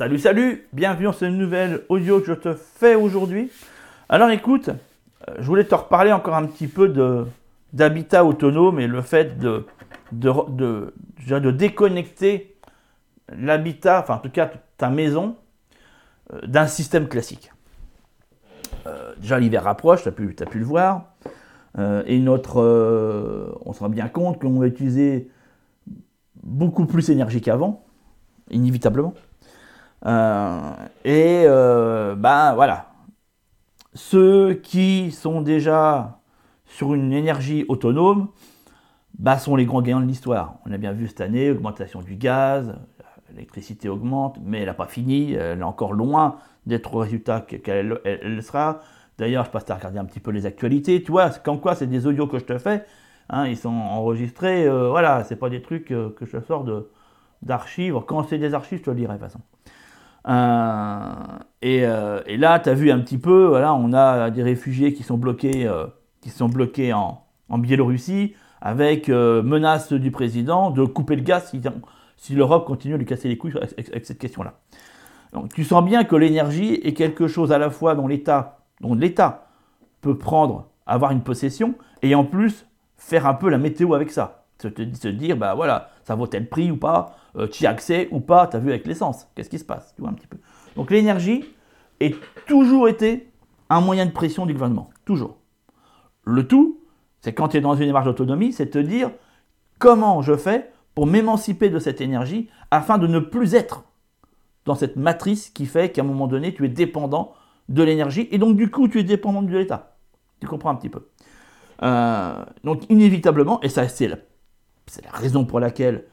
Salut, salut, bienvenue dans cette nouvelle audio que je te fais aujourd'hui. Alors écoute, euh, je voulais te reparler encore un petit peu d'habitat autonome et le fait de, déconnecter l'habitat, enfin en tout cas ta maison, euh, d'un système classique. Euh, déjà l'hiver approche, tu as pu, as pu le voir. et notre, on se rend bien compte qu'on va utiliser beaucoup plus d'énergie qu'avant, inévitablement. Et ben voilà, ceux qui sont déjà sur une énergie autonome bah, sont les grands gagnants de l'histoire. On a bien vu cette année, augmentation du gaz, l'électricité augmente, mais elle n'a pas fini, elle est encore loin d'être au résultat qu'elle sera. D'ailleurs, je passe à regarder un petit peu les actualités, tu vois, comme quoi c'est des audios que je te fais, hein, ils sont enregistrés, euh, voilà, c'est pas des trucs euh, que je sors d'archives. Quand c'est des archives, je te le dirai de toute façon. Euh, et, là, tu as vu un petit peu, voilà, on a des réfugiés qui sont bloqués qui sont bloqués en, Biélorussie, avec euh, menace du président de couper le gaz si, l'Europe continue à lui casser les couilles avec, cette question-là. Donc tu sens bien que l'énergie est quelque chose à la fois dont l'État, dont l'État peut prendre, avoir une possession, et en plus faire un peu la météo avec ça. Se, dire, bah voilà, ça vaut tel prix ou pas, euh, tu y as accès ou pas, tu as vu avec l'essence, qu'est-ce qui se passe, tu vois un petit peu. Donc l'énergie a toujours été un moyen de pression du gouvernement, toujours. Le tout, c'est quand tu es dans une démarche d'autonomie, c'est te dire comment je fais pour m'émanciper de cette énergie afin de ne plus être dans cette matrice qui fait qu'à un moment donné, tu es dépendant de l'énergie et donc du coup, tu es dépendant de l'État. Tu comprends un petit peu. Euh, donc inévitablement, et ça c'est la, raison pour laquelle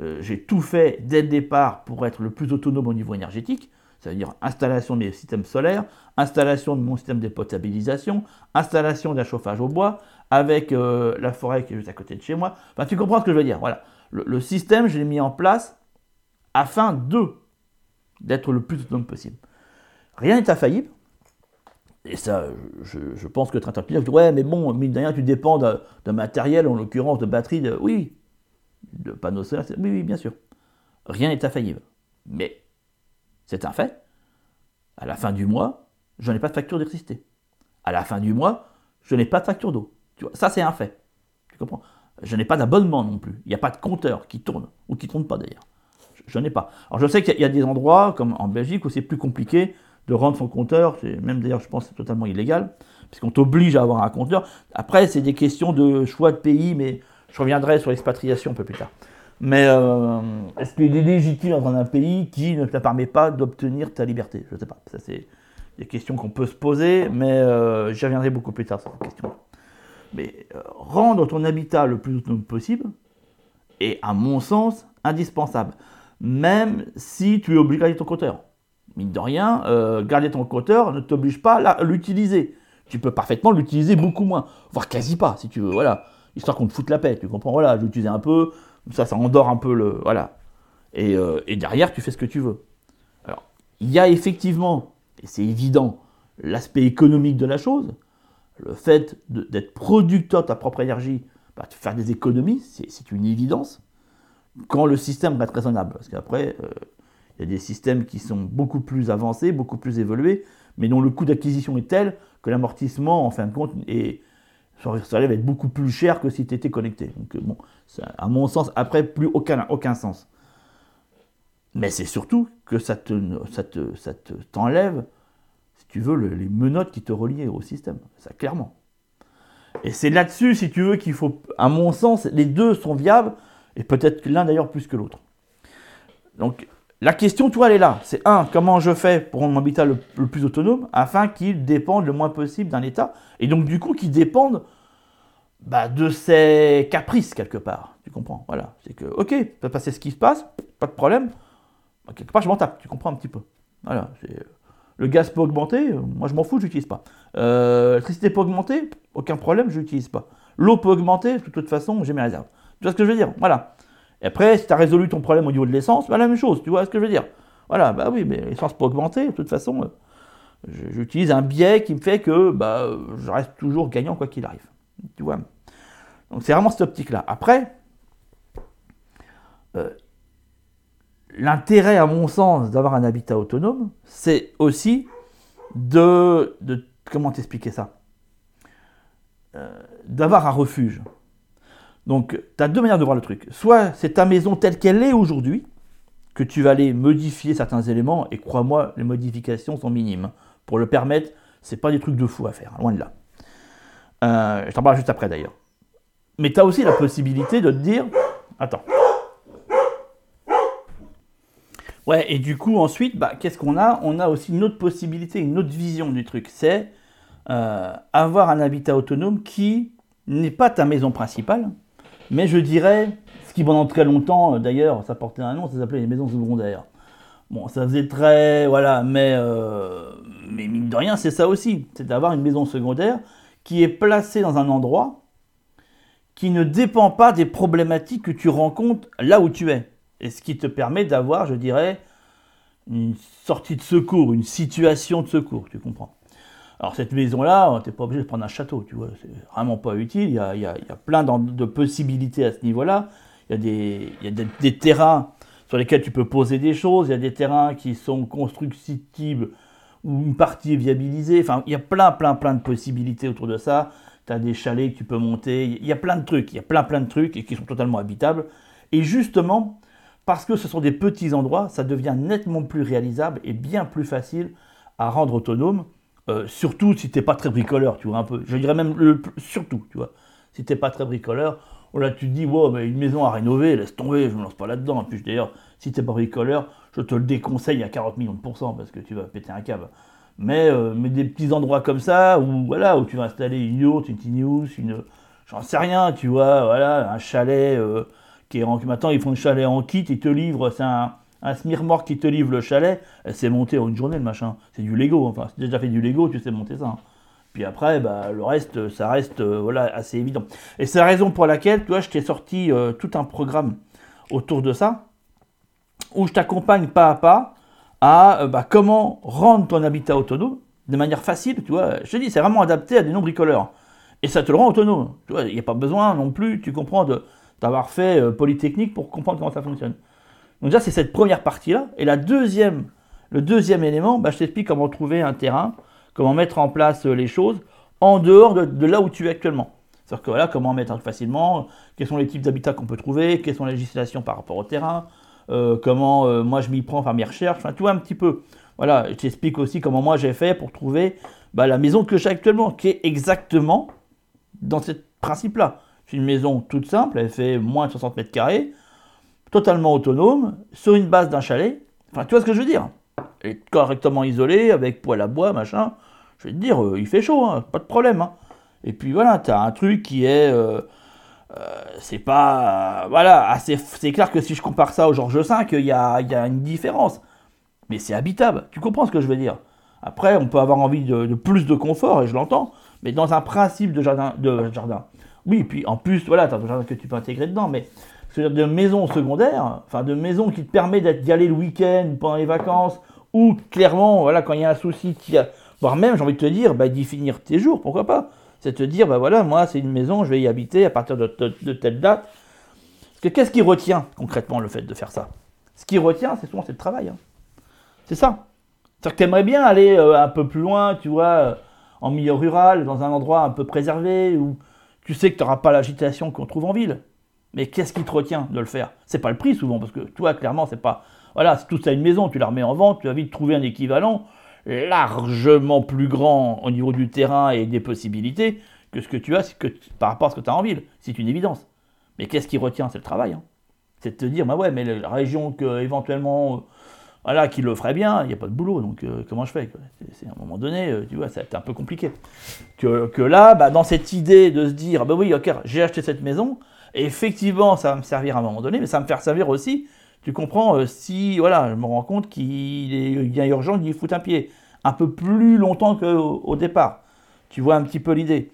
euh, j'ai tout fait dès le départ pour être le plus autonome au niveau énergétique, c'est-à-dire installation des systèmes solaires, installation de mon système de potabilisation, installation d'un chauffage au bois, avec euh, la forêt qui est juste à côté de chez moi. Enfin, tu comprends ce que je veux dire. Voilà. Le, système, je l'ai mis en place afin de d'être le plus autonome possible. Rien n'est infaillible. Et ça, je, pense que Tintin dit ouais, mais bon, mine de rien, tu dépends d'un matériel, en l'occurrence de batterie, de, oui, de panneaux solaires, oui, oui, bien sûr. Rien n'est infaillible. Mais c'est un fait. À la fin du mois, je n'ai pas de facture d'électricité. À la fin du mois, je n'ai pas de facture d'eau. ça, c'est un fait. Tu comprends? Je n'ai pas d'abonnement non plus. Il n'y a pas de compteur qui tourne, ou qui ne tourne pas d'ailleurs. Je, n'ai pas. Alors je sais qu'il y, a des endroits, comme en Belgique, où c'est plus compliqué de rendre son compteur. Même d'ailleurs, je pense que c'est totalement illégal, puisqu'on t'oblige à avoir un compteur. Après, c'est des questions de choix de pays, mais je reviendrai sur l'expatriation un peu plus tard. Mais euh, est-ce qu'il est légitime dans un pays qui ne te permet pas d'obtenir ta liberté? Je ne sais pas. Ça, c'est des questions qu'on peut se poser, mais euh, j'y reviendrai beaucoup plus tard sur cette question. Mais euh, rendre ton habitat le plus autonome possible est, à mon sens, indispensable. Même si tu es obligé de garder ton compteur. Mine de rien, garder ton compteur ne t'oblige pas à l'utiliser. Tu peux parfaitement l'utiliser beaucoup moins, voire quasi pas, si tu veux. Voilà, histoire qu'on te foute la paix. Tu comprends Voilà, je l'utilisais un peu ça, ça endort un peu le. Voilà. Euh, et, derrière, tu fais ce que tu veux. Alors, il y a effectivement, et c'est évident, l'aspect économique de la chose. Le fait d'être producteur de ta propre énergie, bah, faire des économies, c'est une évidence. Quand le système reste raisonnable. Parce qu'après, euh, il y a des systèmes qui sont beaucoup plus avancés, beaucoup plus évolués, mais dont le coût d'acquisition est tel que l'amortissement, en fin de compte, est, ça va être beaucoup plus cher que si tu étais connecté. Donc, euh, bon, à mon sens, après, plus aucun, aucun sens. Mais c'est surtout que ça te, ça te, ça t'enlève, si tu veux, les menottes qui te reliaient au système. Ça, clairement. Et c'est là-dessus, si tu veux, qu'il faut, à mon sens, les deux sont viables, et peut-être l'un d'ailleurs plus que l'autre. Donc, la question, toi, elle est là. C'est un, comment je fais pour rendre mon habitat le, plus autonome afin qu'il dépende le moins possible d'un État et donc du coup qu'il dépende bah, de ses caprices quelque part. Tu comprends Voilà. C'est que, ok, peut passer ce qui se passe, pas de problème. Bah, quelque part, je m'en tape. Tu comprends un petit peu. Voilà. Le gaz peut augmenter, moi je m'en fous, je n'utilise pas. Euh, L'électricité peut augmenter, aucun problème, je n'utilise pas. L'eau peut augmenter, de toute façon, j'ai mes réserves. Tu vois ce que je veux dire? Voilà. Et après, si tu as résolu ton problème au niveau de l'essence, bah, la même chose, tu vois ce que je veux dire? Voilà, bah oui, mais l'essence peut augmenter, de toute façon, euh, j'utilise un biais qui me fait que bah, je reste toujours gagnant quoi qu'il arrive. Tu vois? Donc c'est vraiment cette optique-là. Après, euh, l'intérêt, à mon sens, d'avoir un habitat autonome, c'est aussi de, comment t'expliquer ça? Euh, D'avoir un refuge. Donc, tu as deux manières de voir le truc. Soit c'est ta maison telle qu'elle est aujourd'hui, que tu vas aller modifier certains éléments, et crois-moi, les modifications sont minimes. Pour le permettre, c'est pas des trucs de fou à faire, loin de là. Euh, je t'en parle juste après d'ailleurs. Mais tu as aussi la possibilité de te dire, attends. Ouais, et du coup, ensuite, bah, qu'est-ce qu'on a? On a aussi une autre possibilité, une autre vision du truc. C'est euh, avoir un habitat autonome qui n'est pas ta maison principale, mais je dirais, ce qui pendant très longtemps, euh, d'ailleurs, ça portait un nom, ça s'appelait les maisons secondaires. Bon, ça faisait très. Voilà, mais, euh, mais mine de rien, c'est ça aussi. C'est d'avoir une maison secondaire qui est placée dans un endroit qui ne dépend pas des problématiques que tu rencontres là où tu es. Et ce qui te permet d'avoir, je dirais, une sortie de secours, une situation de secours, tu comprends. Alors cette maison-là, tu n'es pas obligé de prendre un château, tu vois, c'est vraiment pas utile. Il y a, il y a, plein de possibilités à ce niveau-là. Il y a, des, il y a des, terrains sur lesquels tu peux poser des choses, il y a des terrains qui sont constructibles ou une partie est viabilisée. Enfin, il y a plein, plein, plein de possibilités autour de ça. Tu as des chalets que tu peux monter. Il y a plein de trucs, il y a plein, plein de trucs et qui sont totalement habitables. Et justement, parce que ce sont des petits endroits, ça devient nettement plus réalisable et bien plus facile à rendre autonome. Euh, surtout si t'es pas très bricoleur, tu vois, un peu. Je dirais même le, surtout, tu vois. Si t'es pas très bricoleur, oh là tu te dis, wow, une maison à rénover, laisse tomber, je me lance pas là-dedans. En plus, d'ailleurs, si t'es pas bricoleur, je te le déconseille à 40 millions de pourcents parce que tu vas péter un câble. Mais, euh, mais des petits endroits comme ça, où, voilà, où tu vas installer une yacht, une tiny house, une. J'en sais rien, tu vois, voilà, un chalet euh, qui est en. Maintenant, ils font un chalet en kit, ils te livrent, c'est un un smirmor qui te livre le chalet, c'est monté en une journée le machin. C'est du Lego, enfin, si tu as déjà fait du Lego, tu sais monter ça. Hein. Puis après, bah, le reste, ça reste euh, voilà, assez évident. Et c'est la raison pour laquelle, tu vois, je t'ai sorti tout un programme autour de ça, où je t'accompagne pas à pas à euh, bah, comment rendre ton habitat autonome de manière facile, tu vois. Je te dis, c'est vraiment adapté à des non-bricoleurs. Et ça te le rend autonome. Tu vois, il n'y a pas besoin non plus, tu comprends, d'avoir fait Polytechnique pour comprendre comment ça fonctionne. Donc déjà, c'est cette première partie-là. Et la deuxième, le deuxième élément, bah, je t'explique comment trouver un terrain, comment mettre en place euh, les choses en dehors de, là où tu es actuellement. C'est-à-dire que voilà, comment mettre facilement, quels sont les types d'habitats qu'on peut trouver, quelles sont les législations par rapport au terrain, euh, comment euh, moi je m'y prends par mes recherches, enfin tu vois un petit peu. Voilà, je t'explique aussi comment moi j'ai fait pour trouver bah, la maison que j'ai actuellement, qui est exactement dans ce principe-là. C'est une maison toute simple, elle fait moins de 60 mètres carrés, totalement autonome, sur une base d'un chalet. Enfin, tu vois ce que je veux dire? Elle est correctement isolée, avec poêle à bois, machin. Je vais te dire, euh, il fait chaud, hein, pas de problème. Hein. Et puis voilà, tu as un truc qui est... Euh, euh, c'est pas... voilà, c'est clair que si je compare ça au Georges V, il y a, y a une différence. Mais c'est habitable, tu comprends ce que je veux dire? Après, on peut avoir envie de, plus de confort, et je l'entends, mais dans un principe de jardin, de jardin. Oui, puis en plus, voilà, tu as un jardin que tu peux intégrer dedans, mais c'est-à-dire de maisons secondaires, enfin de maisons qui te permettent d'y aller le week-end, pendant les vacances, ou clairement, voilà, quand il y a un souci, voire même, j'ai envie de te dire, bah, d'y finir tes jours, pourquoi pas? C'est te dire, bah voilà, moi, c'est une maison, je vais y habiter à partir de, telle date. Parce que qu'est-ce qui retient concrètement le fait de faire ça? Ce qui retient, c'est souvent c'est le travail. Hein. C'est ça. C'est-à-dire que tu aimerais bien aller euh, un peu plus loin, tu vois, euh, en milieu rural, dans un endroit un peu préservé, où tu sais que tu n'auras pas l'agitation qu'on trouve en ville. Mais qu'est-ce qui te retient de le faire? C'est pas le prix souvent, parce que toi, clairement, c'est pas. Voilà, si tout ça une maison, tu la remets en vente, tu vas vite trouver un équivalent largement plus grand au niveau du terrain et des possibilités que ce que tu as que, par rapport à ce que tu as en ville. C'est une évidence. Mais qu'est-ce qui retient C'est le travail. Hein. C'est de te dire, bah ouais, mais la région que éventuellement. voilà, qui le ferait bien, il n'y a pas de boulot, donc euh, comment je fais C'est à un moment donné, euh, tu vois, c'est un peu compliqué. Que, que là, bah, dans cette idée de se dire, bah oui, ok, j'ai acheté cette maison, effectivement, ça va me servir à un moment donné, mais ça va me faire servir aussi, tu comprends, euh, si voilà, je me rends compte qu'il est, a urgent d'y foutre un pied, un peu plus longtemps qu'au au départ. Tu vois un petit peu l'idée.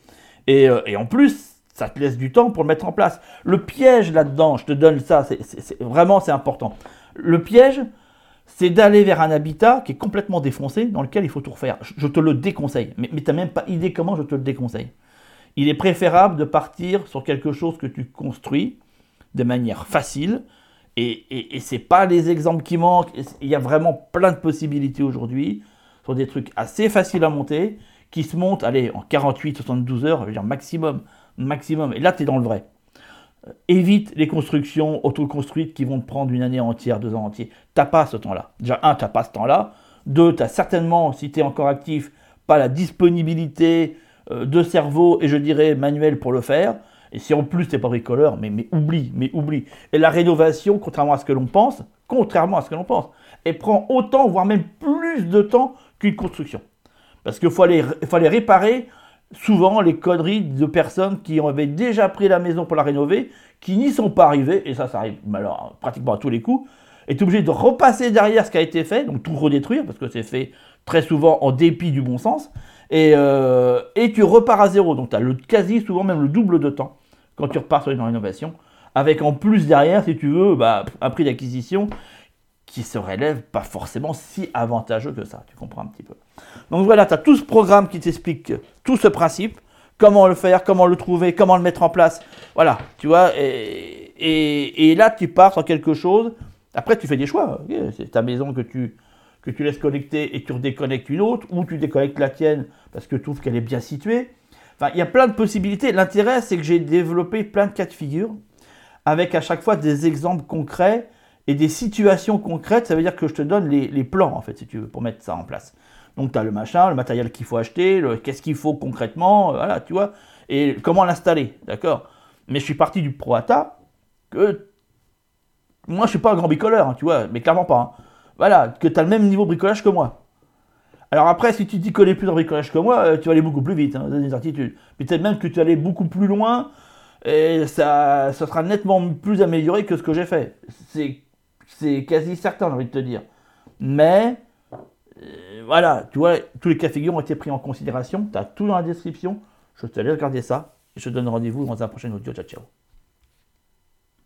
Et, euh, et, en plus, ça te laisse du temps pour le mettre en place. Le piège là-dedans, je te donne ça, c'est, vraiment c'est important. Le piège, c'est d'aller vers un habitat qui est complètement défoncé, dans lequel il faut tout refaire. Je, te le déconseille, mais, mais tu n'as même pas idée comment je te le déconseille il est préférable de partir sur quelque chose que tu construis de manière facile Et, et, et c'est pas les exemples qui manquent. Il y a vraiment plein de possibilités aujourd'hui sur des trucs assez faciles à monter qui se montent, allez, en 48, 72 heures, je veux dire maximum, maximum. Et là, tu es dans le vrai. Euh, évite les constructions autoconstruites qui vont te prendre une année entière, deux ans entiers. T'as pas ce temps-là. Déjà, un, t'as pas ce temps-là. Deux, tu as certainement, si tu es encore actif, pas la disponibilité euh, de cerveau et je dirais manuel pour le faire. Et si en plus t'es pas bricoleur, mais, mais oublie, mais oublie. Et la rénovation, contrairement à ce que l'on pense, contrairement à ce que l'on pense, elle prend autant, voire même plus de temps qu'une construction. Parce qu'il faut aller, réparer souvent les conneries de personnes qui avaient déjà pris la maison pour la rénover, qui n'y sont pas arrivées, et ça, ça arrive alors, pratiquement à tous les coups, est obligé de repasser derrière ce qui a été fait, donc tout redétruire, parce que c'est fait très souvent en dépit du bon sens, et, euh, et tu repars à zéro. Donc tu as le, quasi souvent même le double de temps quand tu repars sur une rénovation, avec en plus derrière, si tu veux, bah, un prix d'acquisition qui se relève pas forcément si avantageux que ça. Tu comprends un petit peu. Donc voilà, tu as tout ce programme qui t'explique tout ce principe, comment le faire, comment le trouver, comment le mettre en place. Voilà, tu vois, et, là tu pars sur quelque chose. Après, tu fais des choix. C'est ta maison que tu, que tu laisses connecter et tu redéconnectes une autre, ou tu déconnectes la tienne parce que tu trouves qu'elle est bien située. Il y a plein de possibilités. L'intérêt, c'est que j'ai développé plein de cas de figure avec à chaque fois des exemples concrets et des situations concrètes. Ça veut dire que je te donne les, plans, en fait, si tu veux, pour mettre ça en place. Donc, tu as le machin, le matériel qu'il faut acheter, qu'est-ce qu'il faut concrètement, euh, voilà, tu vois, et comment l'installer, d'accord Mais je suis parti du Proata que moi, je suis pas un grand bricoleur, hein, tu vois, mais clairement pas. Hein. Voilà, que tu as le même niveau bricolage que moi. Alors après, si tu t'y connais plus en bricolage que moi, euh, tu vas aller beaucoup plus vite, hein, des certitudes. Peut-être même que tu vas aller beaucoup plus loin, et ça, ça sera nettement plus amélioré que ce que j'ai fait. C'est quasi certain, j'ai envie de te dire. Mais, euh, voilà, tu vois, tous les cas figures ont été pris en considération. Tu as tout dans la description. Je te laisse regarder ça. Et je te donne rendez-vous dans un prochain audio. Ciao, ciao.